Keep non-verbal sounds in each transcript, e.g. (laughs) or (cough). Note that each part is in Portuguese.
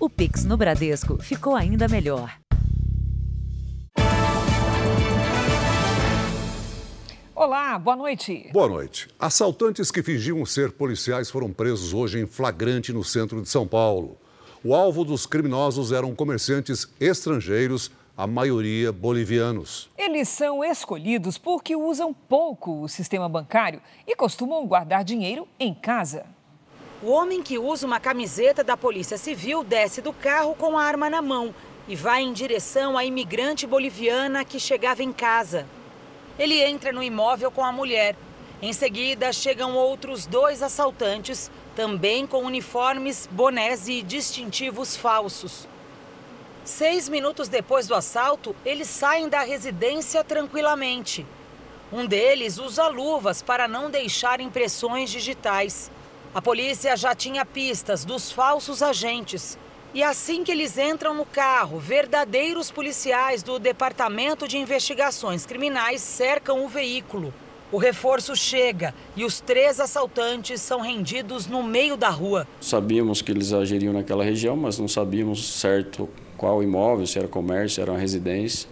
O Pix no Bradesco ficou ainda melhor. Olá, boa noite. Boa noite. Assaltantes que fingiam ser policiais foram presos hoje em flagrante no centro de São Paulo. O alvo dos criminosos eram comerciantes estrangeiros, a maioria bolivianos. Eles são escolhidos porque usam pouco o sistema bancário e costumam guardar dinheiro em casa. O homem que usa uma camiseta da Polícia Civil desce do carro com a arma na mão e vai em direção à imigrante boliviana que chegava em casa. Ele entra no imóvel com a mulher. Em seguida, chegam outros dois assaltantes, também com uniformes, bonés e distintivos falsos. Seis minutos depois do assalto, eles saem da residência tranquilamente. Um deles usa luvas para não deixar impressões digitais. A polícia já tinha pistas dos falsos agentes. E assim que eles entram no carro, verdadeiros policiais do Departamento de Investigações Criminais cercam o veículo. O reforço chega e os três assaltantes são rendidos no meio da rua. Sabíamos que eles agiriam naquela região, mas não sabíamos certo qual imóvel, se era comércio, se era uma residência.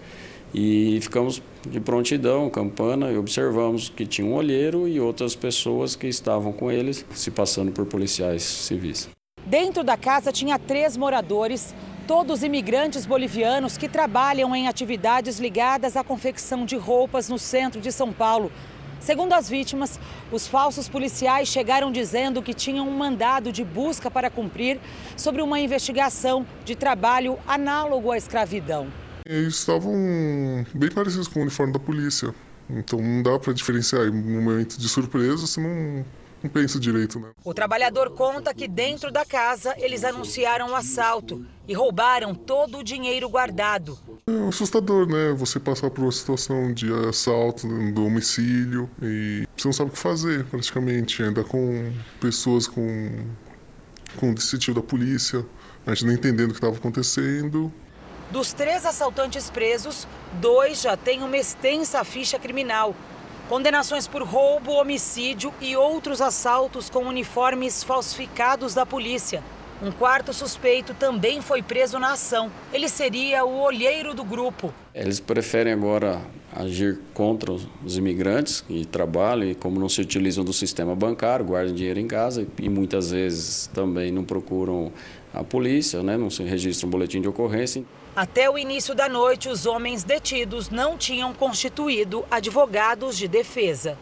E ficamos de prontidão, campana, e observamos que tinha um olheiro e outras pessoas que estavam com eles, se passando por policiais civis. Dentro da casa tinha três moradores, todos imigrantes bolivianos que trabalham em atividades ligadas à confecção de roupas no centro de São Paulo. Segundo as vítimas, os falsos policiais chegaram dizendo que tinham um mandado de busca para cumprir sobre uma investigação de trabalho análogo à escravidão. Eles estavam bem parecidos com o uniforme da polícia. Então não dá para diferenciar. No momento de surpresa, você não, não pensa direito, né? O trabalhador conta que dentro da casa eles anunciaram o um assalto e roubaram todo o dinheiro guardado. É assustador, né? Você passar por uma situação de assalto, do homicídio e você não sabe o que fazer, praticamente. Ainda com pessoas com, com o distintivo da polícia, a gente não entendendo o que estava acontecendo. Dos três assaltantes presos, dois já têm uma extensa ficha criminal. Condenações por roubo, homicídio e outros assaltos com uniformes falsificados da polícia. Um quarto suspeito também foi preso na ação. Ele seria o olheiro do grupo. Eles preferem agora agir contra os imigrantes que trabalham e como não se utilizam do sistema bancário, guardam dinheiro em casa e muitas vezes também não procuram a polícia, né? não se registra um boletim de ocorrência. Até o início da noite, os homens detidos não tinham constituído advogados de defesa.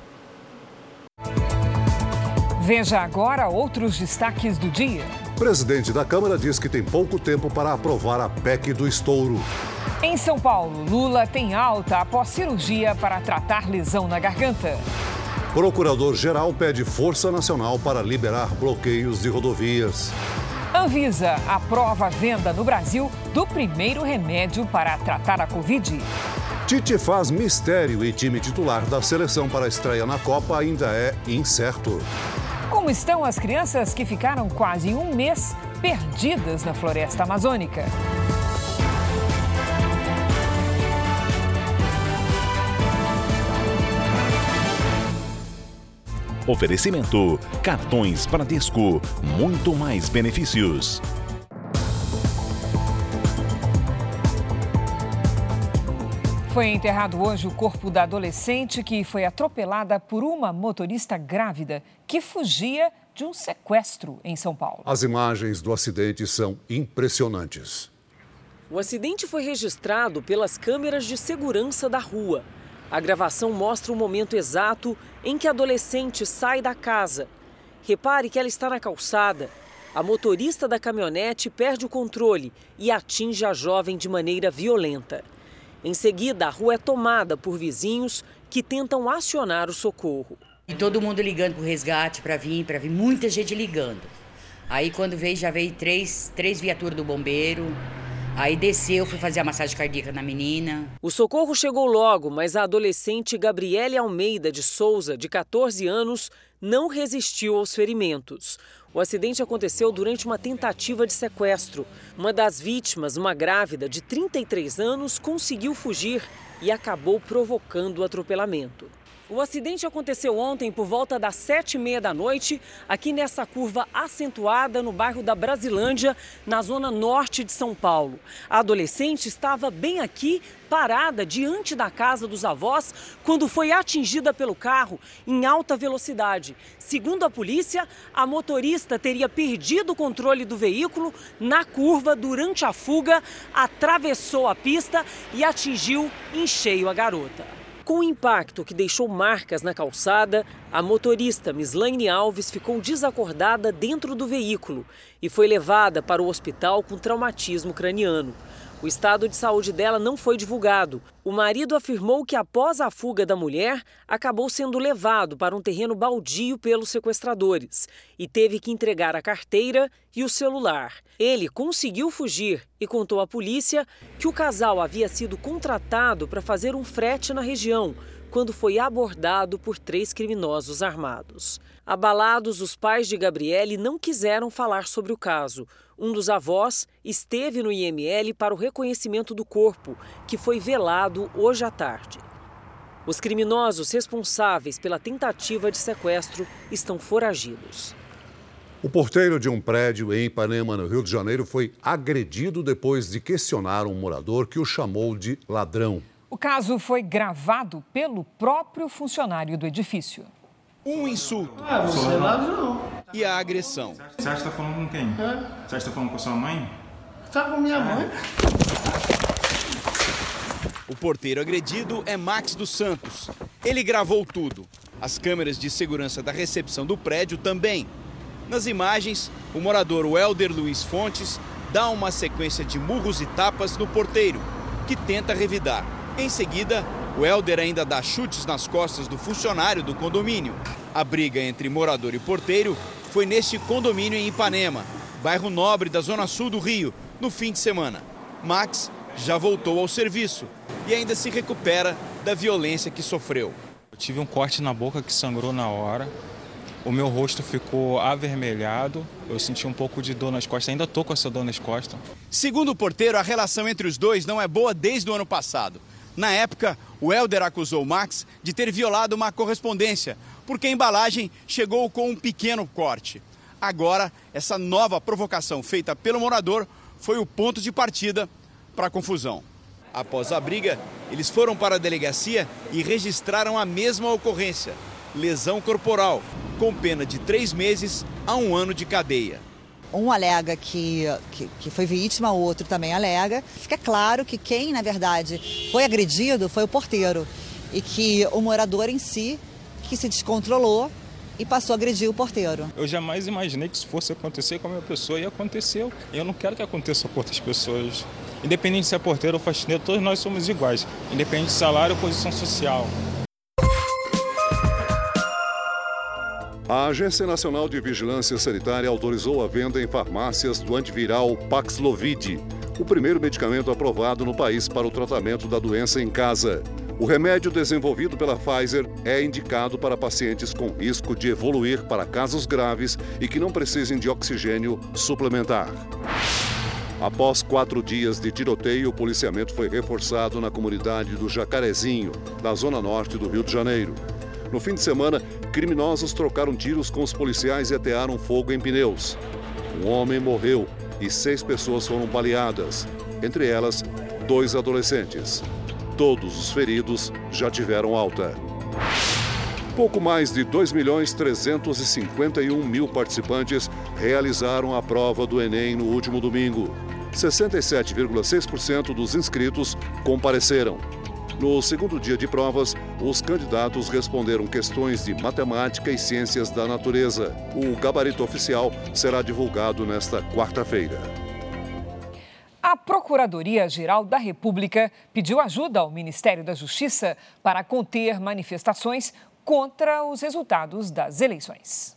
Veja agora outros destaques do dia. Presidente da Câmara diz que tem pouco tempo para aprovar a PEC do estouro. Em São Paulo, Lula tem alta após cirurgia para tratar lesão na garganta. Procurador-geral pede Força Nacional para liberar bloqueios de rodovias. Anvisa aprova a venda no Brasil do primeiro remédio para tratar a Covid. Tite faz mistério e time titular da seleção para a estreia na Copa ainda é incerto. Como estão as crianças que ficaram quase um mês perdidas na floresta amazônica? Oferecimento: cartões Bradesco, muito mais benefícios. Foi enterrado hoje o corpo da adolescente que foi atropelada por uma motorista grávida que fugia de um sequestro em São Paulo. As imagens do acidente são impressionantes. O acidente foi registrado pelas câmeras de segurança da rua. A gravação mostra o momento exato em que a adolescente sai da casa. Repare que ela está na calçada. A motorista da caminhonete perde o controle e atinge a jovem de maneira violenta. Em seguida, a rua é tomada por vizinhos que tentam acionar o socorro. E todo mundo ligando para o resgate para vir, para vir, muita gente ligando. Aí quando veio, já veio três, três viaturas do bombeiro. Aí desceu, fui fazer a massagem cardíaca na menina. O socorro chegou logo, mas a adolescente Gabriele Almeida de Souza, de 14 anos, não resistiu aos ferimentos. O acidente aconteceu durante uma tentativa de sequestro. Uma das vítimas, uma grávida de 33 anos, conseguiu fugir e acabou provocando o atropelamento. O acidente aconteceu ontem por volta das sete e meia da noite, aqui nessa curva acentuada no bairro da Brasilândia, na zona norte de São Paulo. A adolescente estava bem aqui, parada diante da casa dos avós, quando foi atingida pelo carro em alta velocidade. Segundo a polícia, a motorista teria perdido o controle do veículo na curva durante a fuga, atravessou a pista e atingiu em cheio a garota. Com o impacto que deixou marcas na calçada, a motorista Mislaine Alves ficou desacordada dentro do veículo e foi levada para o hospital com traumatismo craniano. O estado de saúde dela não foi divulgado. O marido afirmou que após a fuga da mulher, acabou sendo levado para um terreno baldio pelos sequestradores e teve que entregar a carteira e o celular. Ele conseguiu fugir e contou à polícia que o casal havia sido contratado para fazer um frete na região quando foi abordado por três criminosos armados. Abalados, os pais de Gabriele não quiseram falar sobre o caso. Um dos avós esteve no IML para o reconhecimento do corpo, que foi velado hoje à tarde. Os criminosos responsáveis pela tentativa de sequestro estão foragidos. O porteiro de um prédio em Ipanema, no Rio de Janeiro, foi agredido depois de questionar um morador que o chamou de ladrão. O caso foi gravado pelo próprio funcionário do edifício. Um insulto. Ah, você é ladrão. E a agressão. Você acha que tá falando com quem? É? Você acha que tá falando com sua mãe? Tá com minha mãe. O porteiro agredido é Max dos Santos. Ele gravou tudo. As câmeras de segurança da recepção do prédio também. Nas imagens, o morador Welder Luiz Fontes dá uma sequência de murros e tapas no porteiro, que tenta revidar. Em seguida, o Helder ainda dá chutes nas costas do funcionário do condomínio. A briga entre morador e porteiro foi neste condomínio em Ipanema, bairro nobre da zona sul do Rio, no fim de semana. Max já voltou ao serviço e ainda se recupera da violência que sofreu. Eu tive um corte na boca que sangrou na hora. O meu rosto ficou avermelhado, eu senti um pouco de dor nas costas, ainda estou com essa dor nas costas. Segundo o porteiro, a relação entre os dois não é boa desde o ano passado. Na época, o Helder acusou Max de ter violado uma correspondência, porque a embalagem chegou com um pequeno corte. Agora, essa nova provocação feita pelo morador foi o ponto de partida para a confusão. Após a briga, eles foram para a delegacia e registraram a mesma ocorrência: lesão corporal, com pena de três meses a um ano de cadeia um alega que, que, que, foi vítima, o outro também alega. Fica claro que quem, na verdade, foi agredido foi o porteiro e que o morador em si que se descontrolou e passou a agredir o porteiro. Eu jamais imaginei que isso fosse acontecer com a minha pessoa e aconteceu. Eu não quero que aconteça com outras pessoas. Independente se é porteiro ou faxineiro, todos nós somos iguais, independente de salário ou posição social. A Agência Nacional de Vigilância Sanitária autorizou a venda em farmácias do antiviral Paxlovid, o primeiro medicamento aprovado no país para o tratamento da doença em casa. O remédio desenvolvido pela Pfizer é indicado para pacientes com risco de evoluir para casos graves e que não precisem de oxigênio suplementar. Após quatro dias de tiroteio, o policiamento foi reforçado na comunidade do Jacarezinho, na zona norte do Rio de Janeiro. No fim de semana, criminosos trocaram tiros com os policiais e atearam fogo em pneus. Um homem morreu e seis pessoas foram baleadas, entre elas, dois adolescentes. Todos os feridos já tiveram alta. Pouco mais de 2 milhões 351 mil participantes realizaram a prova do Enem no último domingo. 67,6% dos inscritos compareceram. No segundo dia de provas, os candidatos responderam questões de matemática e ciências da natureza. O gabarito oficial será divulgado nesta quarta-feira. A Procuradoria-Geral da República pediu ajuda ao Ministério da Justiça para conter manifestações contra os resultados das eleições.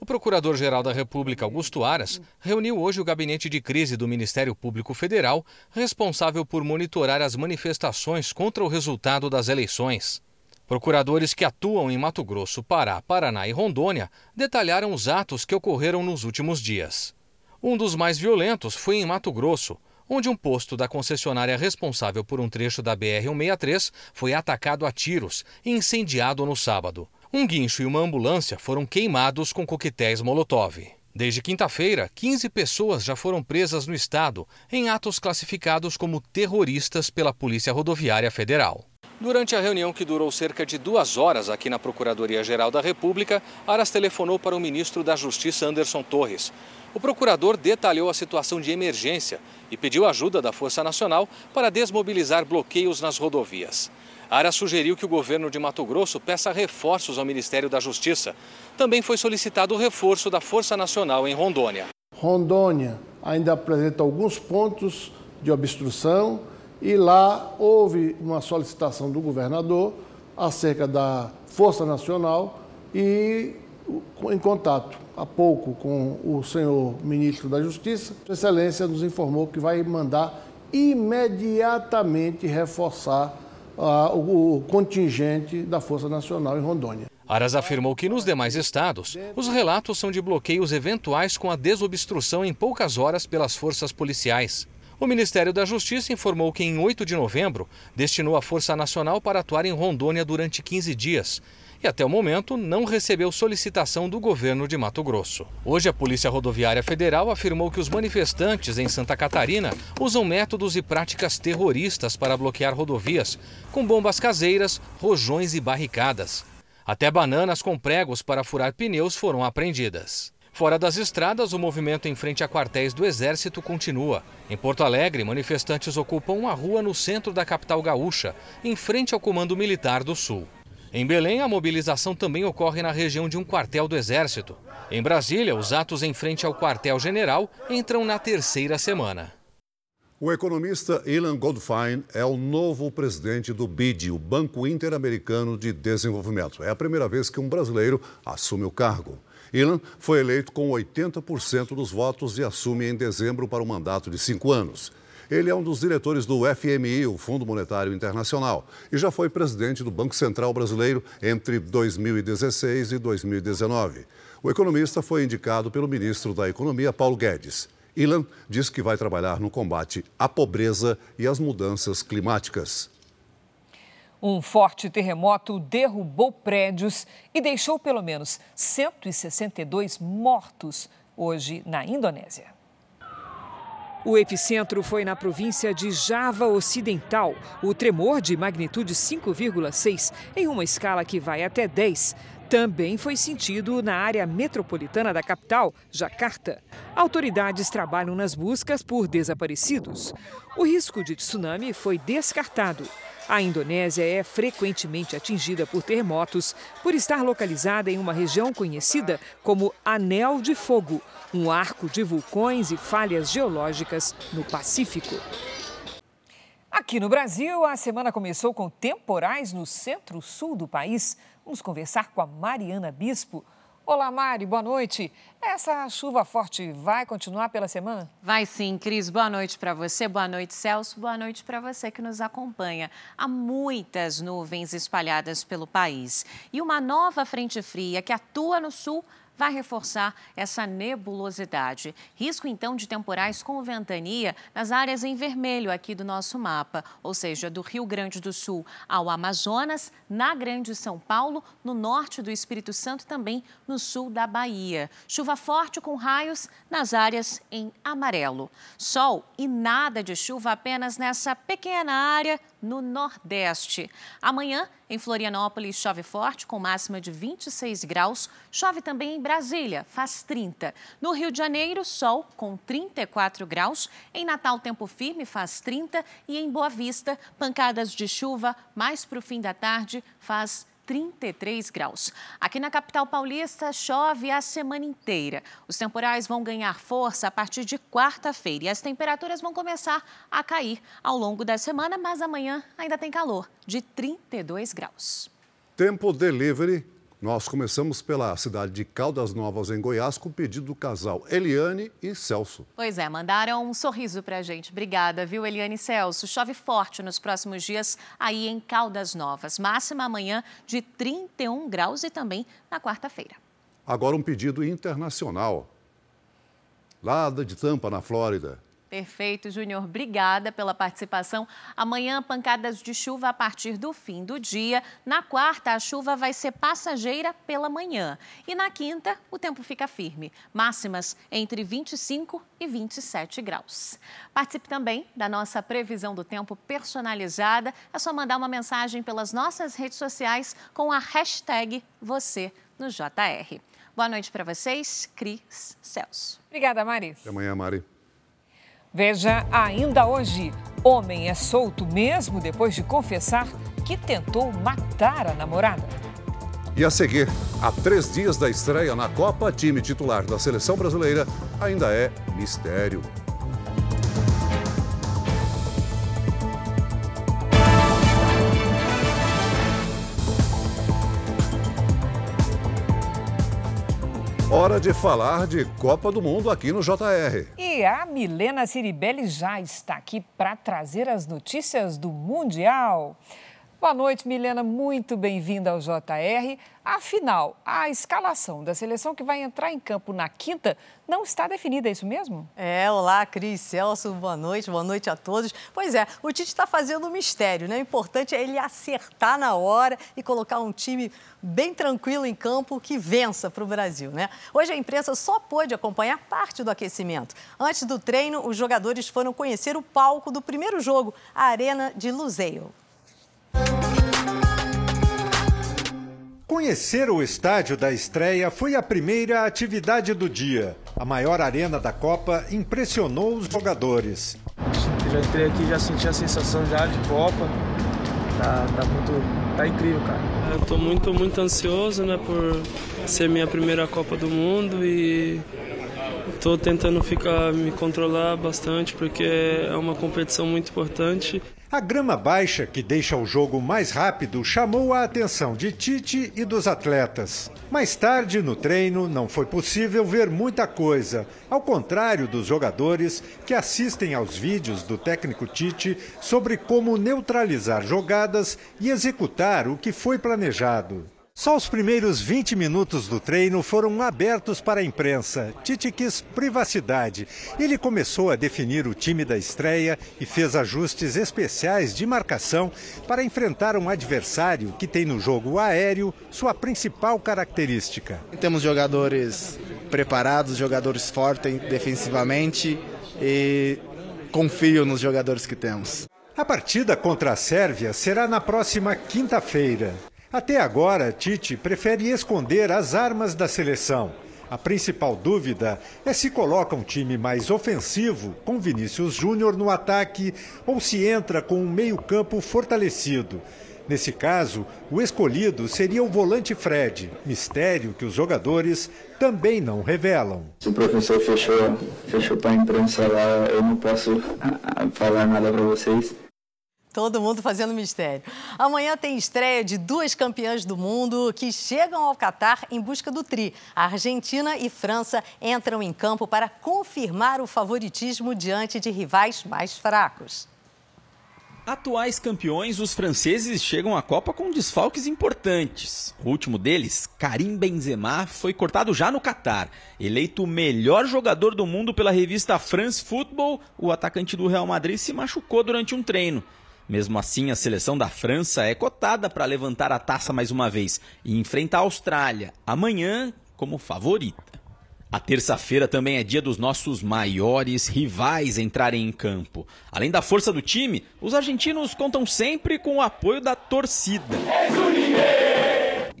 O Procurador-Geral da República, Augusto Aras, reuniu hoje o gabinete de crise do Ministério Público Federal, responsável por monitorar as manifestações contra o resultado das eleições. Procuradores que atuam em Mato Grosso, Pará, Paraná e Rondônia detalharam os atos que ocorreram nos últimos dias. Um dos mais violentos foi em Mato Grosso, onde um posto da concessionária responsável por um trecho da BR-163 foi atacado a tiros e incendiado no sábado. Um guincho e uma ambulância foram queimados com coquetéis Molotov. Desde quinta-feira, 15 pessoas já foram presas no estado em atos classificados como terroristas pela Polícia Rodoviária Federal. Durante a reunião que durou cerca de duas horas aqui na Procuradoria-Geral da República, Aras telefonou para o ministro da Justiça Anderson Torres. O procurador detalhou a situação de emergência e pediu ajuda da Força Nacional para desmobilizar bloqueios nas rodovias. Ara sugeriu que o governo de Mato Grosso peça reforços ao Ministério da Justiça. Também foi solicitado o reforço da Força Nacional em Rondônia. Rondônia ainda apresenta alguns pontos de obstrução e lá houve uma solicitação do governador acerca da Força Nacional e em contato há pouco com o senhor ministro da Justiça, Sua Excelência nos informou que vai mandar imediatamente reforçar o contingente da Força Nacional em Rondônia. Aras afirmou que nos demais estados, os relatos são de bloqueios eventuais com a desobstrução em poucas horas pelas forças policiais. O Ministério da Justiça informou que em 8 de novembro destinou a Força Nacional para atuar em Rondônia durante 15 dias e até o momento não recebeu solicitação do governo de Mato Grosso. Hoje, a Polícia Rodoviária Federal afirmou que os manifestantes em Santa Catarina usam métodos e práticas terroristas para bloquear rodovias, com bombas caseiras, rojões e barricadas. Até bananas com pregos para furar pneus foram apreendidas. Fora das estradas, o movimento em frente a quartéis do Exército continua. Em Porto Alegre, manifestantes ocupam uma rua no centro da capital gaúcha, em frente ao Comando Militar do Sul. Em Belém, a mobilização também ocorre na região de um quartel do Exército. Em Brasília, os atos em frente ao quartel-general entram na terceira semana. O economista Ilan Goldfein é o novo presidente do BID, o Banco Interamericano de Desenvolvimento. É a primeira vez que um brasileiro assume o cargo. Ilan foi eleito com 80% dos votos e assume em dezembro para um mandato de cinco anos. Ele é um dos diretores do FMI, o Fundo Monetário Internacional, e já foi presidente do Banco Central Brasileiro entre 2016 e 2019. O economista foi indicado pelo ministro da Economia, Paulo Guedes. Ilan diz que vai trabalhar no combate à pobreza e às mudanças climáticas. Um forte terremoto derrubou prédios e deixou pelo menos 162 mortos hoje na Indonésia. O epicentro foi na província de Java Ocidental. O tremor de magnitude 5,6, em uma escala que vai até 10, também foi sentido na área metropolitana da capital, Jakarta. Autoridades trabalham nas buscas por desaparecidos. O risco de tsunami foi descartado. A Indonésia é frequentemente atingida por terremotos por estar localizada em uma região conhecida como Anel de Fogo, um arco de vulcões e falhas geológicas no Pacífico. Aqui no Brasil, a semana começou com temporais no centro-sul do país. Vamos conversar com a Mariana Bispo. Olá, Mari, boa noite. Essa chuva forte vai continuar pela semana? Vai sim, Cris. Boa noite para você, boa noite, Celso, boa noite para você que nos acompanha. Há muitas nuvens espalhadas pelo país e uma nova frente fria que atua no sul vai reforçar essa nebulosidade. Risco então de temporais com ventania nas áreas em vermelho aqui do nosso mapa, ou seja, do Rio Grande do Sul ao Amazonas, na Grande São Paulo, no norte do Espírito Santo também no sul da Bahia. Chuva forte com raios nas áreas em amarelo. Sol e nada de chuva apenas nessa pequena área no Nordeste. Amanhã, em Florianópolis, chove forte, com máxima de 26 graus. Chove também em Brasília, faz 30. No Rio de Janeiro, sol com 34 graus. Em Natal, tempo firme, faz 30. E em Boa Vista, pancadas de chuva mais para o fim da tarde, faz 33 graus. Aqui na capital paulista chove a semana inteira. Os temporais vão ganhar força a partir de quarta-feira e as temperaturas vão começar a cair ao longo da semana, mas amanhã ainda tem calor, de 32 graus. Tempo delivery nós começamos pela cidade de Caldas Novas, em Goiás, com o pedido do casal Eliane e Celso. Pois é, mandaram um sorriso pra gente. Obrigada, viu, Eliane e Celso? Chove forte nos próximos dias aí em Caldas Novas. Máxima amanhã de 31 graus e também na quarta-feira. Agora um pedido internacional. Lá de Tampa, na Flórida. Perfeito, Júnior. Obrigada pela participação. Amanhã, pancadas de chuva a partir do fim do dia. Na quarta, a chuva vai ser passageira pela manhã. E na quinta, o tempo fica firme. Máximas entre 25 e 27 graus. Participe também da nossa previsão do tempo personalizada. É só mandar uma mensagem pelas nossas redes sociais com a hashtag você no JR. Boa noite para vocês, Cris Celso. Obrigada, Mari. Até amanhã, Mari. Veja ainda hoje: homem é solto mesmo depois de confessar que tentou matar a namorada. E a seguir, a três dias da estreia na Copa, time titular da seleção brasileira ainda é mistério. Hora de falar de Copa do Mundo aqui no JR. E a Milena Ciribelli já está aqui para trazer as notícias do Mundial. Boa noite, Milena. Muito bem-vinda ao JR. Afinal, a escalação da seleção que vai entrar em campo na quinta não está definida, é isso mesmo? É, olá, Cris, Celso, boa noite, boa noite a todos. Pois é, o Tite está fazendo um mistério, né? O importante é ele acertar na hora e colocar um time bem tranquilo em campo que vença para o Brasil, né? Hoje a imprensa só pôde acompanhar parte do aquecimento. Antes do treino, os jogadores foram conhecer o palco do primeiro jogo, a Arena de Luseio. Conhecer o estádio da estreia foi a primeira atividade do dia. A maior arena da Copa impressionou os jogadores. Eu já entrei aqui já senti a sensação já de Copa. Tá, tá muito, tá incrível, cara. Eu tô muito, muito ansioso, né, por ser minha primeira Copa do Mundo e tô tentando ficar me controlar bastante porque é uma competição muito importante. A grama baixa, que deixa o jogo mais rápido, chamou a atenção de Tite e dos atletas. Mais tarde, no treino, não foi possível ver muita coisa, ao contrário dos jogadores que assistem aos vídeos do técnico Tite sobre como neutralizar jogadas e executar o que foi planejado. Só os primeiros 20 minutos do treino foram abertos para a imprensa. Tite quis privacidade. Ele começou a definir o time da estreia e fez ajustes especiais de marcação para enfrentar um adversário que tem no jogo aéreo sua principal característica. Temos jogadores preparados, jogadores fortes defensivamente e confio nos jogadores que temos. A partida contra a Sérvia será na próxima quinta-feira. Até agora, Tite prefere esconder as armas da seleção. A principal dúvida é se coloca um time mais ofensivo, com Vinícius Júnior no ataque, ou se entra com um meio-campo fortalecido. Nesse caso, o escolhido seria o volante Fred, mistério que os jogadores também não revelam. Se o professor fechou, fechou para a imprensa lá, eu não posso (laughs) falar nada para vocês. Todo mundo fazendo mistério. Amanhã tem estreia de duas campeãs do mundo que chegam ao Catar em busca do tri. A Argentina e França entram em campo para confirmar o favoritismo diante de rivais mais fracos. Atuais campeões, os franceses chegam à Copa com desfalques importantes. O último deles, Karim Benzema, foi cortado já no Catar. Eleito o melhor jogador do mundo pela revista France Football, o atacante do Real Madrid se machucou durante um treino. Mesmo assim, a seleção da França é cotada para levantar a taça mais uma vez e enfrenta a Austrália amanhã como favorita. A terça-feira também é dia dos nossos maiores rivais entrarem em campo. Além da força do time, os argentinos contam sempre com o apoio da torcida.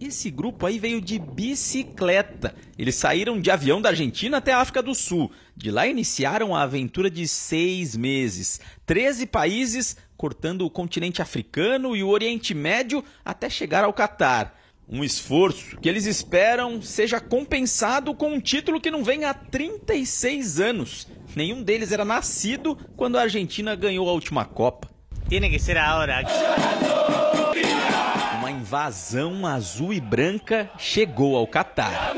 Esse grupo aí veio de bicicleta. Eles saíram de avião da Argentina até a África do Sul. De lá iniciaram a aventura de seis meses. Treze países cortando o continente africano e o Oriente Médio até chegar ao Catar. Um esforço que eles esperam seja compensado com um título que não vem há 36 anos. Nenhum deles era nascido quando a Argentina ganhou a última Copa. Tiene que ser agora. Uma invasão azul e branca chegou ao Catar.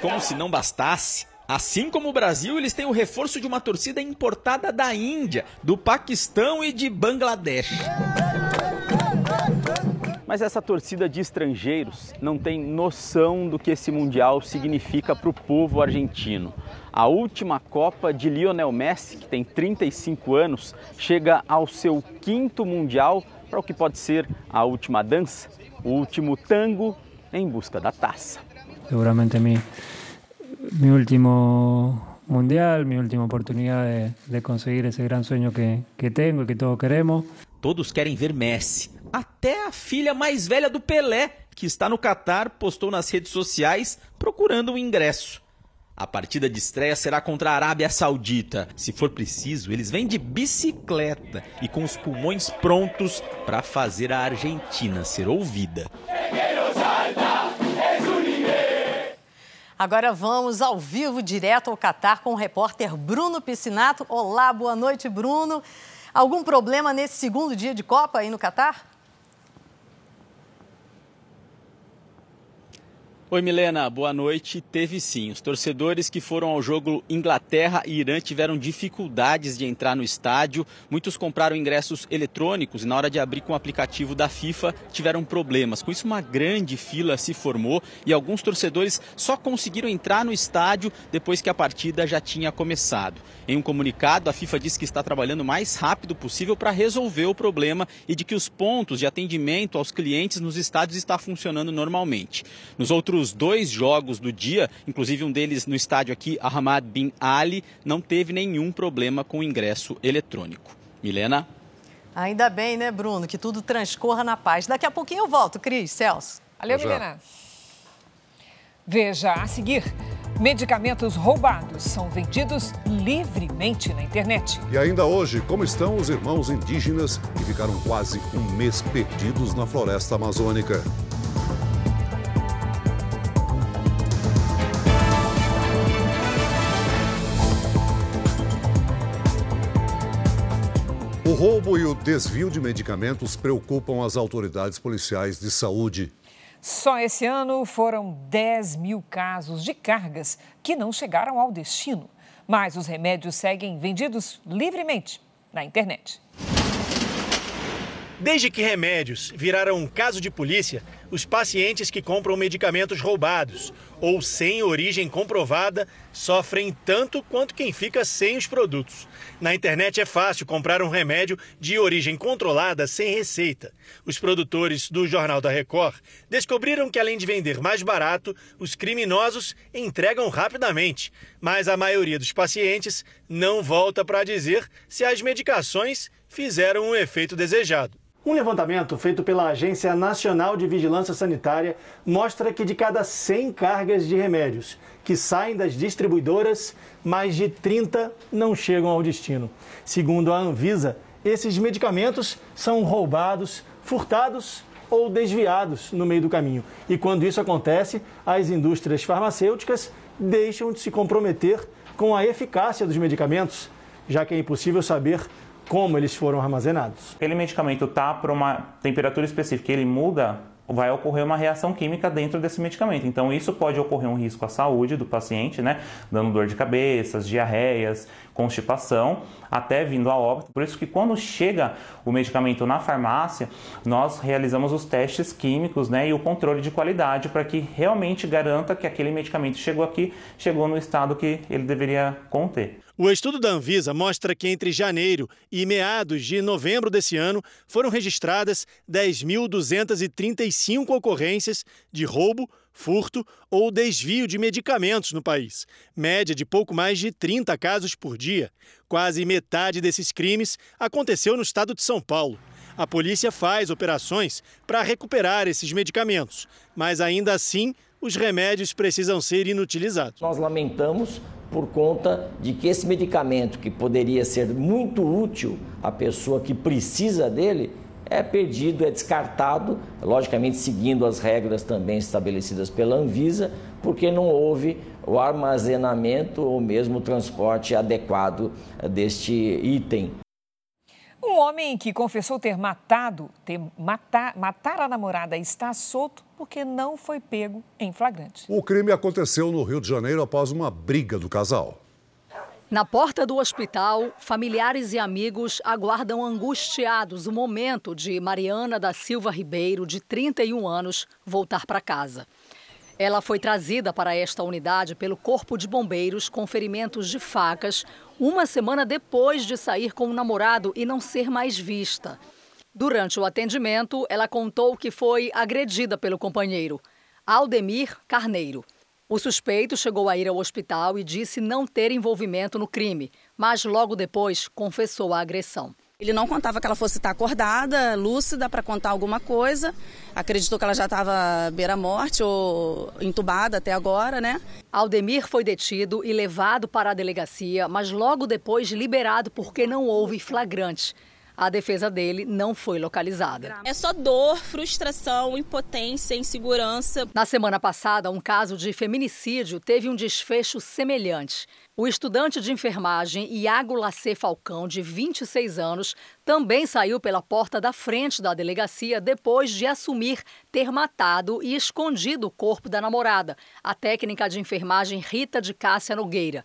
Como se não bastasse, Assim como o Brasil, eles têm o reforço de uma torcida importada da Índia, do Paquistão e de Bangladesh. Mas essa torcida de estrangeiros não tem noção do que esse Mundial significa para o povo argentino. A última Copa de Lionel Messi, que tem 35 anos, chega ao seu quinto Mundial para o que pode ser a última dança, o último tango em busca da taça. Seguramente mi, mi último mundial, mi última oportunidad de, de conseguir ese gran sueño que, que tengo y que todos queremos. Todos querem ver Messi. Até a filha mais velha do Pelé, que está no Catar, postou nas redes sociais procurando um ingresso. A partida de estreia será contra a Arábia Saudita. Se for preciso, eles vêm de bicicleta e com os pulmões prontos para fazer a Argentina ser ouvida. Agora vamos ao vivo, direto ao Catar, com o repórter Bruno Piscinato. Olá, boa noite, Bruno. Algum problema nesse segundo dia de Copa aí no Catar? Oi, Milena, boa noite. Teve sim. Os torcedores que foram ao jogo Inglaterra e Irã tiveram dificuldades de entrar no estádio. Muitos compraram ingressos eletrônicos e, na hora de abrir com o aplicativo da FIFA, tiveram problemas. Com isso, uma grande fila se formou e alguns torcedores só conseguiram entrar no estádio depois que a partida já tinha começado. Em um comunicado, a FIFA disse que está trabalhando o mais rápido possível para resolver o problema e de que os pontos de atendimento aos clientes nos estádios está funcionando normalmente. Nos outros dois jogos do dia, inclusive um deles no estádio aqui, Ahmad Bin Ali, não teve nenhum problema com o ingresso eletrônico. Milena? Ainda bem, né, Bruno, que tudo transcorra na paz. Daqui a pouquinho eu volto, Cris, Celso. Valeu, Milena. Veja a seguir. Medicamentos roubados são vendidos livremente na internet. E ainda hoje, como estão os irmãos indígenas que ficaram quase um mês perdidos na floresta amazônica? O roubo e o desvio de medicamentos preocupam as autoridades policiais de saúde. Só esse ano foram 10 mil casos de cargas que não chegaram ao destino. Mas os remédios seguem vendidos livremente na internet. Desde que remédios viraram um caso de polícia, os pacientes que compram medicamentos roubados ou sem origem comprovada sofrem tanto quanto quem fica sem os produtos. Na internet é fácil comprar um remédio de origem controlada sem receita. Os produtores do Jornal da Record descobriram que, além de vender mais barato, os criminosos entregam rapidamente. Mas a maioria dos pacientes não volta para dizer se as medicações fizeram o efeito desejado. Um levantamento feito pela Agência Nacional de Vigilância Sanitária mostra que de cada 100 cargas de remédios que saem das distribuidoras, mais de 30 não chegam ao destino. Segundo a Anvisa, esses medicamentos são roubados, furtados ou desviados no meio do caminho. E quando isso acontece, as indústrias farmacêuticas deixam de se comprometer com a eficácia dos medicamentos, já que é impossível saber como eles foram armazenados. Aquele medicamento está para uma temperatura específica, ele muda, vai ocorrer uma reação química dentro desse medicamento. Então isso pode ocorrer um risco à saúde do paciente, né, dando dor de cabeça, diarreias, constipação, até vindo a óbito. Por isso que quando chega o medicamento na farmácia, nós realizamos os testes químicos, né, e o controle de qualidade para que realmente garanta que aquele medicamento chegou aqui, chegou no estado que ele deveria conter. O estudo da Anvisa mostra que entre janeiro e meados de novembro desse ano foram registradas 10.235 ocorrências de roubo, furto ou desvio de medicamentos no país, média de pouco mais de 30 casos por dia. Quase metade desses crimes aconteceu no estado de São Paulo. A polícia faz operações para recuperar esses medicamentos, mas ainda assim os remédios precisam ser inutilizados. Nós lamentamos por conta de que esse medicamento, que poderia ser muito útil à pessoa que precisa dele, é perdido, é descartado, logicamente seguindo as regras também estabelecidas pela Anvisa, porque não houve o armazenamento ou mesmo o transporte adequado deste item. Um homem que confessou ter matado, ter matar, matar a namorada está solto porque não foi pego em flagrante. O crime aconteceu no Rio de Janeiro após uma briga do casal. Na porta do hospital, familiares e amigos aguardam angustiados o momento de Mariana da Silva Ribeiro, de 31 anos, voltar para casa. Ela foi trazida para esta unidade pelo Corpo de Bombeiros com ferimentos de facas, uma semana depois de sair com o namorado e não ser mais vista. Durante o atendimento, ela contou que foi agredida pelo companheiro, Aldemir Carneiro. O suspeito chegou a ir ao hospital e disse não ter envolvimento no crime, mas logo depois confessou a agressão. Ele não contava que ela fosse estar acordada, lúcida, para contar alguma coisa. Acreditou que ela já estava beira-morte ou entubada até agora, né? Aldemir foi detido e levado para a delegacia, mas logo depois liberado porque não houve flagrante. A defesa dele não foi localizada. É só dor, frustração, impotência, insegurança. Na semana passada, um caso de feminicídio teve um desfecho semelhante. O estudante de enfermagem Iago Lacê Falcão, de 26 anos, também saiu pela porta da frente da delegacia depois de assumir ter matado e escondido o corpo da namorada, a técnica de enfermagem Rita de Cássia Nogueira.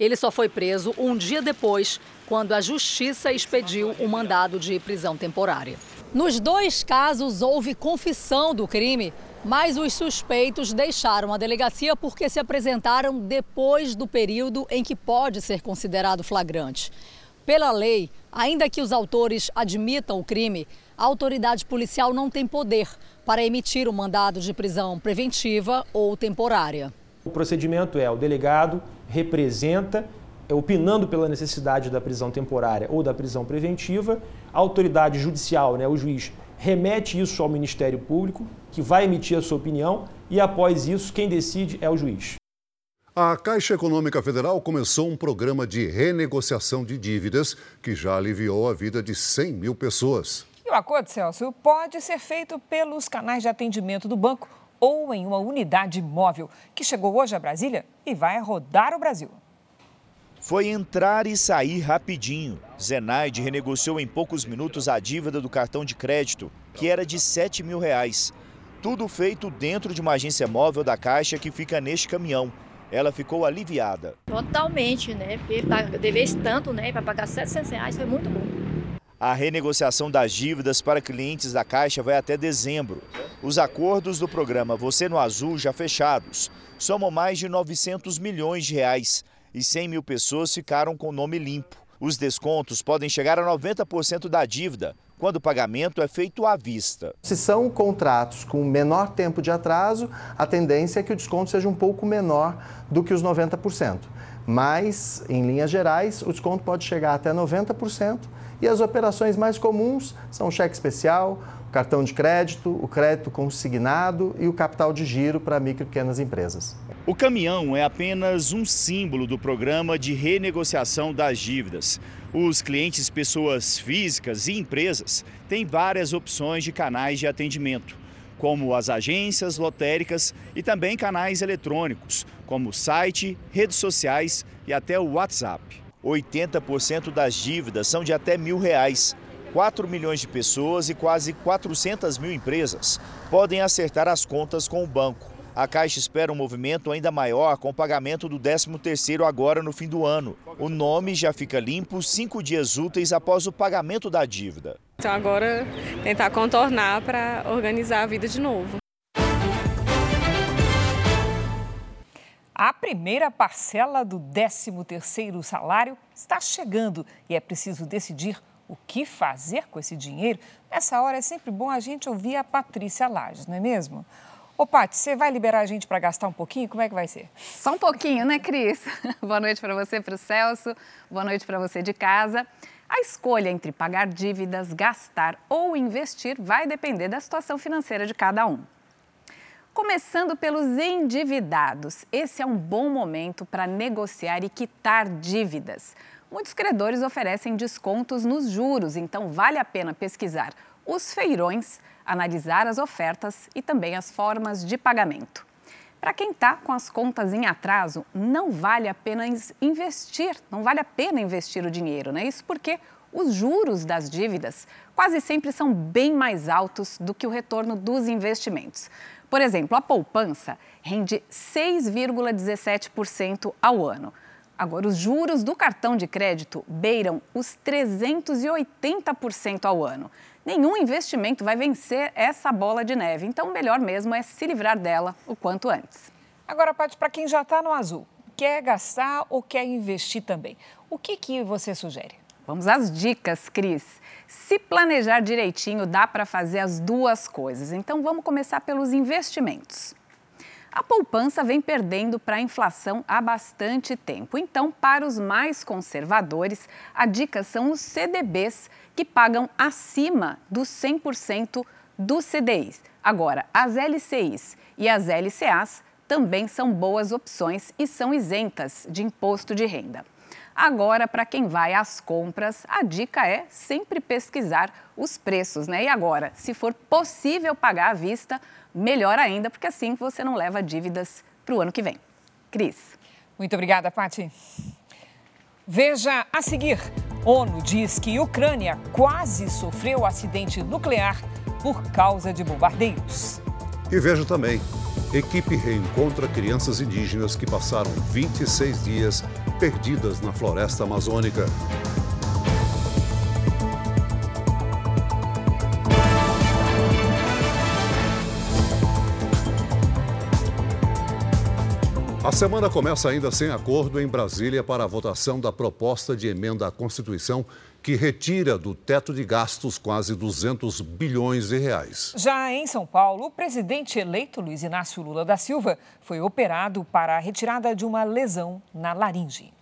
Ele só foi preso um dia depois, quando a justiça expediu o um mandado de prisão temporária. Nos dois casos, houve confissão do crime, mas os suspeitos deixaram a delegacia porque se apresentaram depois do período em que pode ser considerado flagrante. Pela lei, ainda que os autores admitam o crime, a autoridade policial não tem poder para emitir um mandado de prisão preventiva ou temporária. O procedimento é o delegado representa, é, opinando pela necessidade da prisão temporária ou da prisão preventiva, a autoridade judicial, né, o juiz, remete isso ao Ministério Público, que vai emitir a sua opinião, e após isso, quem decide é o juiz. A Caixa Econômica Federal começou um programa de renegociação de dívidas que já aliviou a vida de 100 mil pessoas. E o acordo, Celso, pode ser feito pelos canais de atendimento do banco ou em uma unidade móvel, que chegou hoje a Brasília e vai rodar o Brasil. Foi entrar e sair rapidinho. Zenaide renegociou em poucos minutos a dívida do cartão de crédito, que era de 7 mil reais. Tudo feito dentro de uma agência móvel da Caixa que fica neste caminhão. Ela ficou aliviada. Totalmente, né? Porque dever tanto, né? Para pagar 700 reais foi muito bom. A renegociação das dívidas para clientes da Caixa vai até dezembro. Os acordos do programa Você no Azul já fechados somam mais de 900 milhões de reais e 100 mil pessoas ficaram com nome limpo. Os descontos podem chegar a 90% da dívida, quando o pagamento é feito à vista. Se são contratos com menor tempo de atraso, a tendência é que o desconto seja um pouco menor do que os 90%. Mas, em linhas gerais, o desconto pode chegar até 90% e as operações mais comuns são o cheque especial, o cartão de crédito, o crédito consignado e o capital de giro para micro e pequenas empresas. O caminhão é apenas um símbolo do programa de renegociação das dívidas. Os clientes, pessoas físicas e empresas, têm várias opções de canais de atendimento, como as agências lotéricas e também canais eletrônicos, como site, redes sociais e até o WhatsApp. 80% das dívidas são de até mil reais. 4 milhões de pessoas e quase 400 mil empresas podem acertar as contas com o banco. A Caixa espera um movimento ainda maior com o pagamento do 13º agora no fim do ano. O nome já fica limpo cinco dias úteis após o pagamento da dívida. Então agora tentar contornar para organizar a vida de novo. A primeira parcela do 13º salário está chegando e é preciso decidir o que fazer com esse dinheiro. Nessa hora é sempre bom a gente ouvir a Patrícia Lages, não é mesmo? Ô, Paty, você vai liberar a gente para gastar um pouquinho? Como é que vai ser? Só um pouquinho, né, Cris? (laughs) Boa noite para você, para o Celso. Boa noite para você de casa. A escolha entre pagar dívidas, gastar ou investir vai depender da situação financeira de cada um. Começando pelos endividados, esse é um bom momento para negociar e quitar dívidas. Muitos credores oferecem descontos nos juros, então vale a pena pesquisar os feirões, analisar as ofertas e também as formas de pagamento. Para quem está com as contas em atraso, não vale a pena investir, não vale a pena investir o dinheiro, né? Isso porque os juros das dívidas quase sempre são bem mais altos do que o retorno dos investimentos. Por exemplo, a poupança rende 6,17% ao ano. Agora, os juros do cartão de crédito beiram os 380% ao ano. Nenhum investimento vai vencer essa bola de neve, então melhor mesmo é se livrar dela o quanto antes. Agora, Paty, para quem já está no azul, quer gastar ou quer investir também, o que, que você sugere? Vamos às dicas, Cris. Se planejar direitinho, dá para fazer as duas coisas. Então, vamos começar pelos investimentos. A poupança vem perdendo para a inflação há bastante tempo. Então, para os mais conservadores, a dica são os CDBs, que pagam acima dos 100% do CDI. Agora, as LCIs e as LCAs também são boas opções e são isentas de imposto de renda. Agora, para quem vai às compras, a dica é sempre pesquisar os preços, né? E agora, se for possível pagar à vista, melhor ainda, porque assim você não leva dívidas para o ano que vem. Cris. Muito obrigada, Pati. Veja a seguir. ONU diz que Ucrânia quase sofreu acidente nuclear por causa de bombardeios. E veja também. Equipe reencontra crianças indígenas que passaram 26 dias perdidas na floresta amazônica. A semana começa ainda sem acordo em Brasília para a votação da proposta de emenda à Constituição que retira do teto de gastos quase 200 bilhões de reais. Já em São Paulo, o presidente eleito Luiz Inácio Lula da Silva foi operado para a retirada de uma lesão na laringe.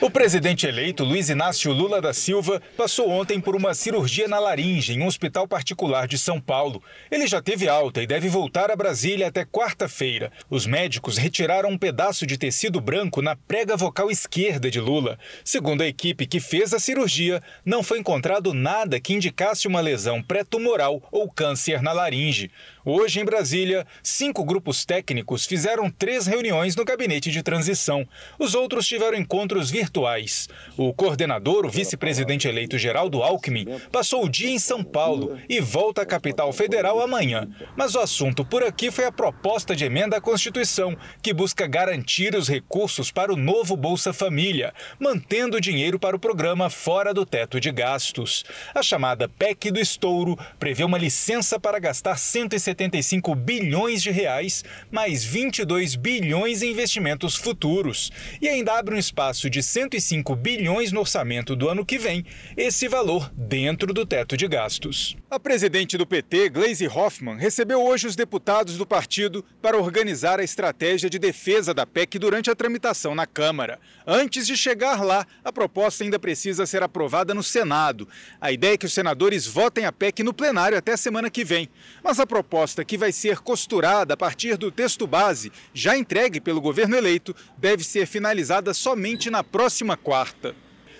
O presidente eleito Luiz Inácio Lula da Silva passou ontem por uma cirurgia na laringe em um hospital particular de São Paulo. Ele já teve alta e deve voltar a Brasília até quarta-feira. Os médicos retiraram um pedaço de tecido branco na prega vocal esquerda de Lula. Segundo a equipe que fez a cirurgia, não foi encontrado nada que indicasse uma lesão pré-tumoral ou câncer na laringe. Hoje, em Brasília, cinco grupos técnicos fizeram três reuniões no gabinete de transição. Os outros tiveram encontros virtuais. O coordenador, o vice-presidente eleito Geraldo Alckmin, passou o dia em São Paulo e volta à capital federal amanhã. Mas o assunto por aqui foi a proposta de emenda à Constituição, que busca garantir os recursos para o novo Bolsa Família, mantendo o dinheiro para o programa fora do teto de gastos. A chamada PEC do estouro prevê uma licença para gastar 170 75 bilhões de reais, mais 22 bilhões em investimentos futuros. E ainda abre um espaço de 105 bilhões no orçamento do ano que vem, esse valor dentro do teto de gastos. A presidente do PT, Gleisi Hoffmann, recebeu hoje os deputados do partido para organizar a estratégia de defesa da PEC durante a tramitação na Câmara. Antes de chegar lá, a proposta ainda precisa ser aprovada no Senado. A ideia é que os senadores votem a PEC no plenário até a semana que vem. Mas a proposta proposta que vai ser costurada a partir do texto base, já entregue pelo governo eleito, deve ser finalizada somente na próxima quarta.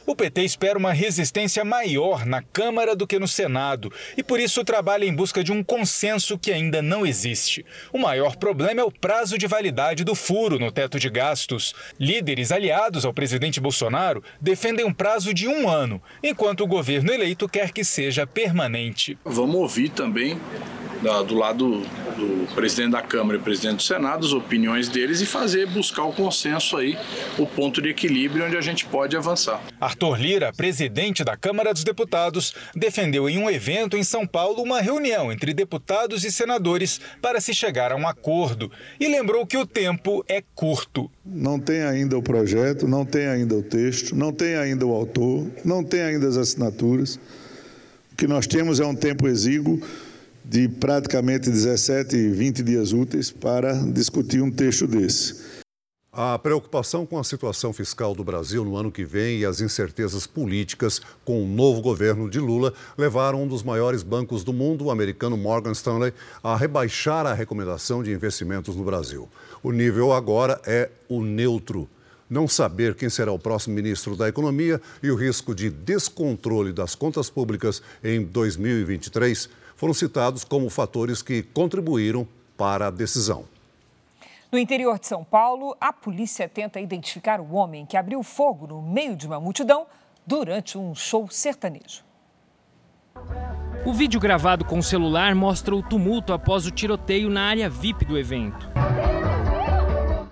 O PT espera uma resistência maior na Câmara do que no Senado e por isso trabalha em busca de um consenso que ainda não existe. O maior problema é o prazo de validade do furo no teto de gastos. Líderes aliados ao presidente Bolsonaro defendem um prazo de um ano, enquanto o governo eleito quer que seja permanente. Vamos ouvir também da, do lado do presidente da Câmara e presidente do Senado, as opiniões deles e fazer, buscar o consenso aí, o ponto de equilíbrio onde a gente pode avançar. Arthur Lira, presidente da Câmara dos Deputados, defendeu em um evento em São Paulo uma reunião entre deputados e senadores para se chegar a um acordo e lembrou que o tempo é curto. Não tem ainda o projeto, não tem ainda o texto, não tem ainda o autor, não tem ainda as assinaturas. O que nós temos é um tempo exíguo de praticamente 17, 20 dias úteis para discutir um texto desse. A preocupação com a situação fiscal do Brasil no ano que vem e as incertezas políticas com o novo governo de Lula levaram um dos maiores bancos do mundo, o americano Morgan Stanley, a rebaixar a recomendação de investimentos no Brasil. O nível agora é o neutro. Não saber quem será o próximo ministro da Economia e o risco de descontrole das contas públicas em 2023 foram citados como fatores que contribuíram para a decisão. No interior de São Paulo, a polícia tenta identificar o homem que abriu fogo no meio de uma multidão durante um show sertanejo. O vídeo gravado com o celular mostra o tumulto após o tiroteio na área VIP do evento.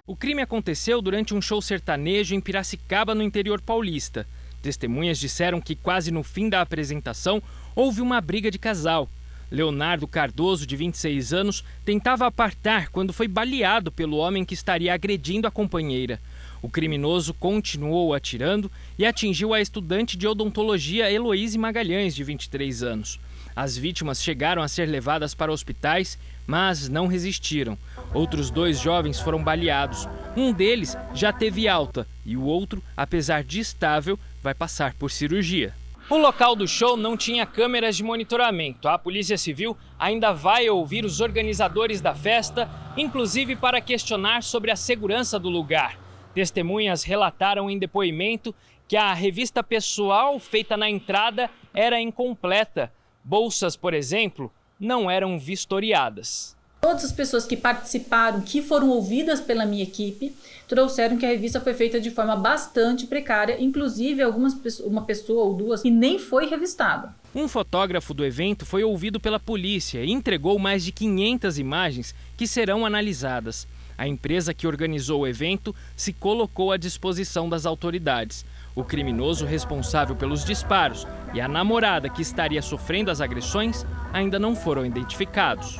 O crime aconteceu durante um show sertanejo em Piracicaba, no interior paulista. Testemunhas disseram que quase no fim da apresentação houve uma briga de casal. Leonardo Cardoso, de 26 anos, tentava apartar quando foi baleado pelo homem que estaria agredindo a companheira. O criminoso continuou atirando e atingiu a estudante de odontologia Heloíse Magalhães, de 23 anos. As vítimas chegaram a ser levadas para hospitais, mas não resistiram. Outros dois jovens foram baleados. Um deles já teve alta e o outro, apesar de estável, vai passar por cirurgia. O local do show não tinha câmeras de monitoramento. A Polícia Civil ainda vai ouvir os organizadores da festa, inclusive para questionar sobre a segurança do lugar. Testemunhas relataram em depoimento que a revista pessoal feita na entrada era incompleta. Bolsas, por exemplo, não eram vistoriadas. Todas as pessoas que participaram, que foram ouvidas pela minha equipe, trouxeram que a revista foi feita de forma bastante precária, inclusive algumas uma pessoa ou duas que nem foi revistada. Um fotógrafo do evento foi ouvido pela polícia e entregou mais de 500 imagens que serão analisadas. A empresa que organizou o evento se colocou à disposição das autoridades. O criminoso responsável pelos disparos e a namorada que estaria sofrendo as agressões ainda não foram identificados.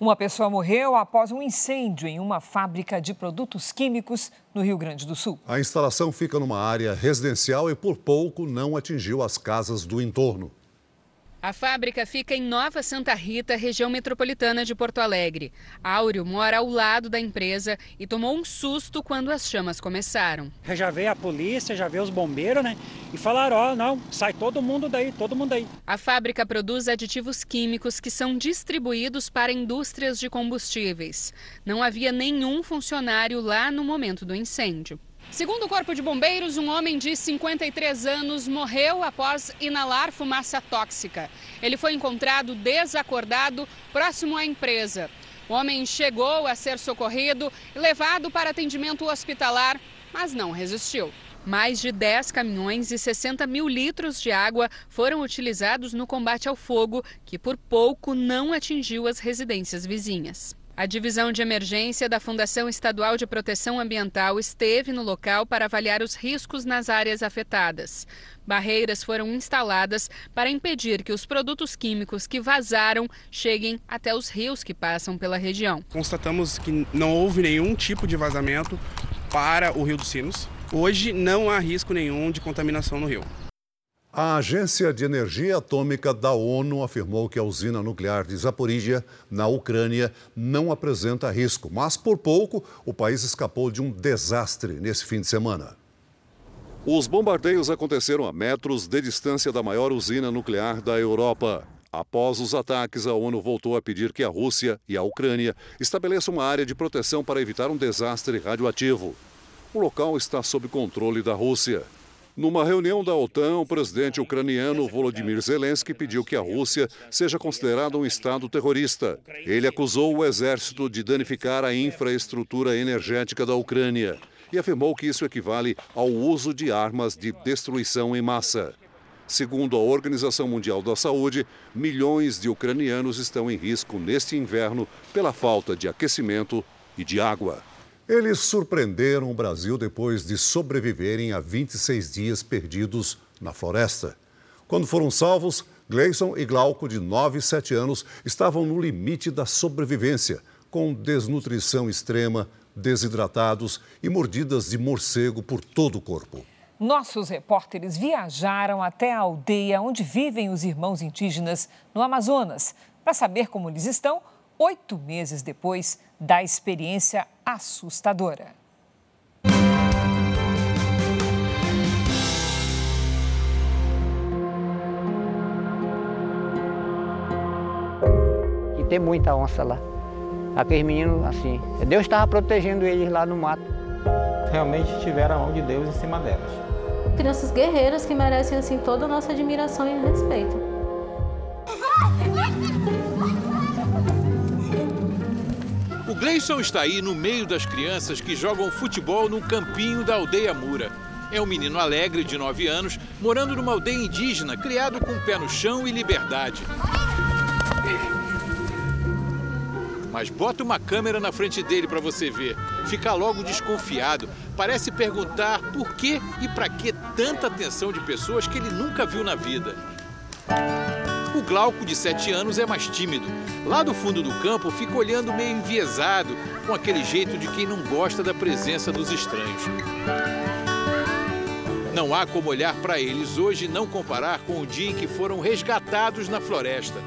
Uma pessoa morreu após um incêndio em uma fábrica de produtos químicos no Rio Grande do Sul. A instalação fica numa área residencial e por pouco não atingiu as casas do entorno. A fábrica fica em Nova Santa Rita, região metropolitana de Porto Alegre. Áureo mora ao lado da empresa e tomou um susto quando as chamas começaram. Já veio a polícia, já veio os bombeiros, né? E falaram: ó, oh, não, sai todo mundo daí, todo mundo daí. A fábrica produz aditivos químicos que são distribuídos para indústrias de combustíveis. Não havia nenhum funcionário lá no momento do incêndio. Segundo o Corpo de Bombeiros, um homem de 53 anos morreu após inalar fumaça tóxica. Ele foi encontrado desacordado próximo à empresa. O homem chegou a ser socorrido e levado para atendimento hospitalar, mas não resistiu. Mais de 10 caminhões e 60 mil litros de água foram utilizados no combate ao fogo, que por pouco não atingiu as residências vizinhas. A divisão de emergência da Fundação Estadual de Proteção Ambiental esteve no local para avaliar os riscos nas áreas afetadas. Barreiras foram instaladas para impedir que os produtos químicos que vazaram cheguem até os rios que passam pela região. Constatamos que não houve nenhum tipo de vazamento para o Rio dos Sinos. Hoje não há risco nenhum de contaminação no rio. A Agência de Energia Atômica da ONU afirmou que a usina nuclear de Zaporizhia, na Ucrânia, não apresenta risco, mas por pouco o país escapou de um desastre nesse fim de semana. Os bombardeios aconteceram a metros de distância da maior usina nuclear da Europa. Após os ataques, a ONU voltou a pedir que a Rússia e a Ucrânia estabeleçam uma área de proteção para evitar um desastre radioativo. O local está sob controle da Rússia. Numa reunião da OTAN, o presidente ucraniano Volodymyr Zelensky pediu que a Rússia seja considerada um Estado terrorista. Ele acusou o exército de danificar a infraestrutura energética da Ucrânia e afirmou que isso equivale ao uso de armas de destruição em massa. Segundo a Organização Mundial da Saúde, milhões de ucranianos estão em risco neste inverno pela falta de aquecimento e de água. Eles surpreenderam o Brasil depois de sobreviverem a 26 dias perdidos na floresta. Quando foram salvos, Gleison e Glauco, de 9 e 7 anos, estavam no limite da sobrevivência, com desnutrição extrema, desidratados e mordidas de morcego por todo o corpo. Nossos repórteres viajaram até a aldeia onde vivem os irmãos indígenas no Amazonas para saber como eles estão oito meses depois da experiência assustadora. E tem muita onça lá. Aqueles meninos, assim, Deus estava protegendo eles lá no mato. Realmente tiveram a mão de Deus em cima delas. Crianças guerreiras que merecem, assim, toda a nossa admiração e respeito. Gleison está aí no meio das crianças que jogam futebol no campinho da aldeia Mura. É um menino alegre de 9 anos, morando numa aldeia indígena, criado com pé no chão e liberdade. Mas bota uma câmera na frente dele para você ver. Fica logo desconfiado. Parece perguntar por que e para que tanta atenção de pessoas que ele nunca viu na vida. Glauco, de 7 anos, é mais tímido. Lá do fundo do campo, fica olhando meio enviesado, com aquele jeito de quem não gosta da presença dos estranhos. Não há como olhar para eles hoje e não comparar com o dia em que foram resgatados na floresta.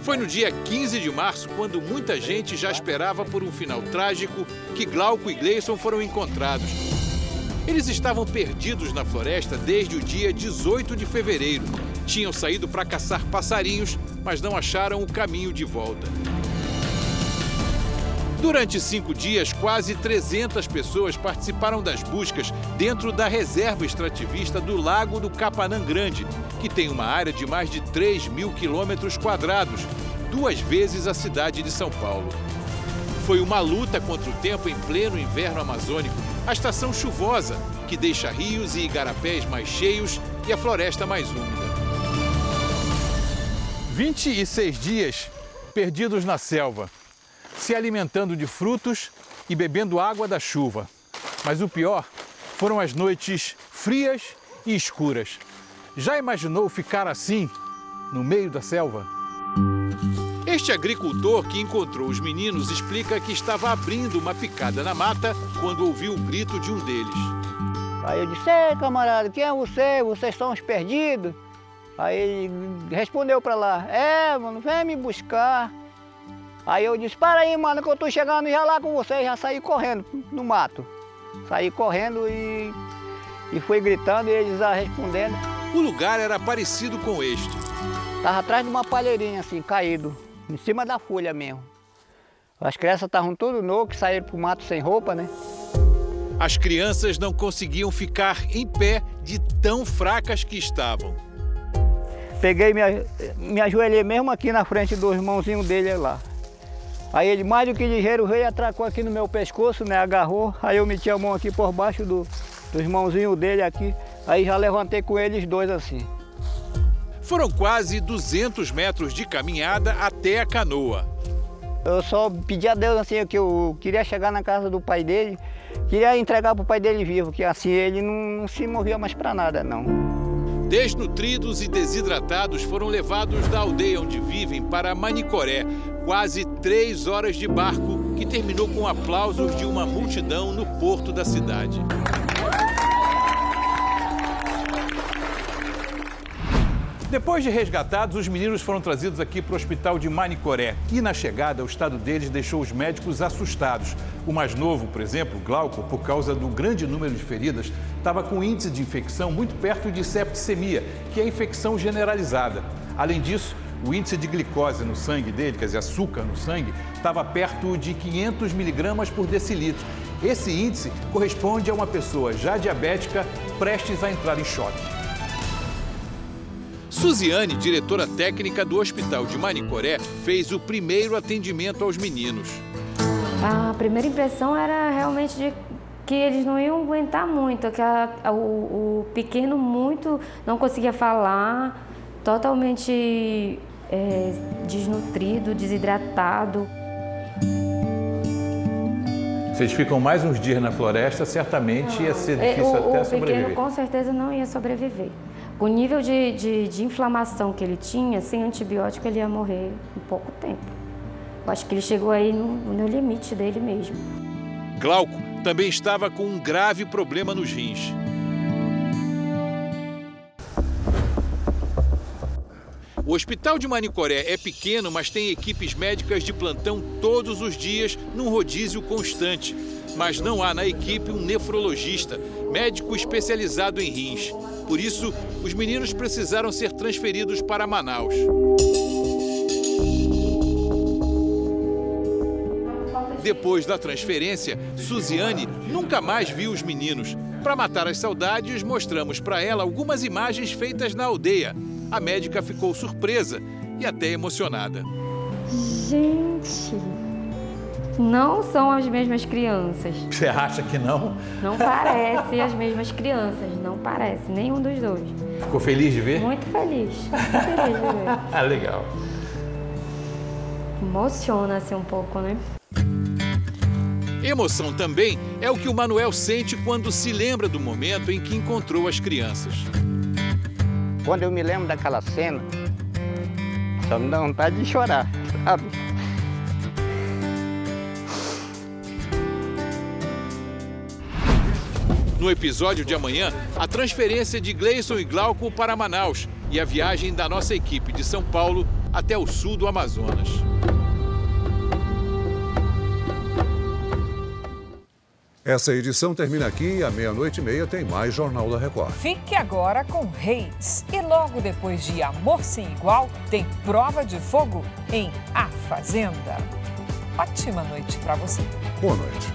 Foi no dia 15 de março, quando muita gente já esperava por um final trágico, que Glauco e Gleison foram encontrados. Eles estavam perdidos na floresta desde o dia 18 de fevereiro. Tinham saído para caçar passarinhos, mas não acharam o caminho de volta. Durante cinco dias, quase 300 pessoas participaram das buscas dentro da reserva extrativista do Lago do Capanã Grande, que tem uma área de mais de 3 mil quilômetros quadrados, duas vezes a cidade de São Paulo. Foi uma luta contra o tempo em pleno inverno amazônico, a estação chuvosa, que deixa rios e igarapés mais cheios e a floresta mais úmida. 26 dias perdidos na selva se alimentando de frutos e bebendo água da chuva. Mas o pior foram as noites frias e escuras. Já imaginou ficar assim, no meio da selva? Este agricultor que encontrou os meninos explica que estava abrindo uma picada na mata quando ouviu o grito de um deles. Aí eu disse, ei camarada, quem é você? Vocês são os perdidos? Aí ele respondeu para lá, é, mano, vem me buscar. Aí eu disse, para aí, mano, que eu tô chegando já lá com você, já saí correndo no mato. Saí correndo e, e fui gritando e eles já respondendo. O lugar era parecido com este. Tava atrás de uma palheirinha assim, caído, em cima da folha mesmo. As crianças estavam tudo nu, que saíram pro mato sem roupa, né? As crianças não conseguiam ficar em pé de tão fracas que estavam. Peguei, me, me ajoelhei mesmo aqui na frente dos irmãozinhos dele lá. Aí ele, mais do que ligeiro, veio e atracou aqui no meu pescoço, né? Agarrou. Aí eu meti a mão aqui por baixo do, dos irmãozinhos dele aqui. Aí já levantei com eles dois assim. Foram quase 200 metros de caminhada até a canoa. Eu só pedi a Deus assim que eu queria chegar na casa do pai dele, queria entregar para o pai dele vivo, que assim ele não, não se movia mais para nada não. Desnutridos e desidratados foram levados da aldeia onde vivem para Manicoré, quase três horas de barco, que terminou com aplausos de uma multidão no porto da cidade. Depois de resgatados, os meninos foram trazidos aqui para o hospital de Manicoré. E na chegada, o estado deles deixou os médicos assustados. O mais novo, por exemplo, Glauco, por causa do grande número de feridas, estava com índice de infecção muito perto de septicemia, que é infecção generalizada. Além disso, o índice de glicose no sangue dele, quer dizer, açúcar no sangue, estava perto de 500 miligramas por decilitro. Esse índice corresponde a uma pessoa já diabética prestes a entrar em choque. Suziane, diretora técnica do Hospital de Manicoré, fez o primeiro atendimento aos meninos. A primeira impressão era realmente de que eles não iam aguentar muito, que a, a, o, o, pequeno muito não conseguia falar, totalmente é, desnutrido, desidratado. Vocês ficam mais uns dias na floresta, certamente não, ia ser é, difícil o, até o sobreviver. O pequeno com certeza não ia sobreviver. O nível de, de, de, inflamação que ele tinha, sem antibiótico, ele ia morrer em pouco tempo. Eu acho que ele chegou aí no, no limite dele mesmo. Glauco também estava com um grave problema nos rins. O hospital de Manicoré é pequeno, mas tem equipes médicas de plantão todos os dias num rodízio constante. Mas não há na equipe um nefrologista, médico especializado em rins. Por isso, os meninos precisaram ser transferidos para Manaus. Depois da transferência, Suziane nunca mais viu os meninos. Para matar as saudades, mostramos para ela algumas imagens feitas na aldeia. A médica ficou surpresa e até emocionada. Gente, não são as mesmas crianças. (laughs) Você acha que não? Não parecem as mesmas crianças, não parece, nenhum dos dois. Ficou feliz de ver? Muito feliz, muito feliz de ver. (laughs) ah, legal. emociona assim um pouco, né? Emoção também é o que o Manuel sente quando se lembra do momento em que encontrou as crianças. Quando eu me lembro daquela cena, só me dá vontade de chorar, (laughs) sabe? No episódio de amanhã, a transferência de Gleison e Glauco para Manaus e a viagem da nossa equipe de São Paulo até o sul do Amazonas. Essa edição termina aqui e à meia-noite e meia tem mais Jornal da Record. Fique agora com Reis. E logo depois de Amor Sem Igual, tem Prova de Fogo em A Fazenda. Ótima noite para você. Boa noite.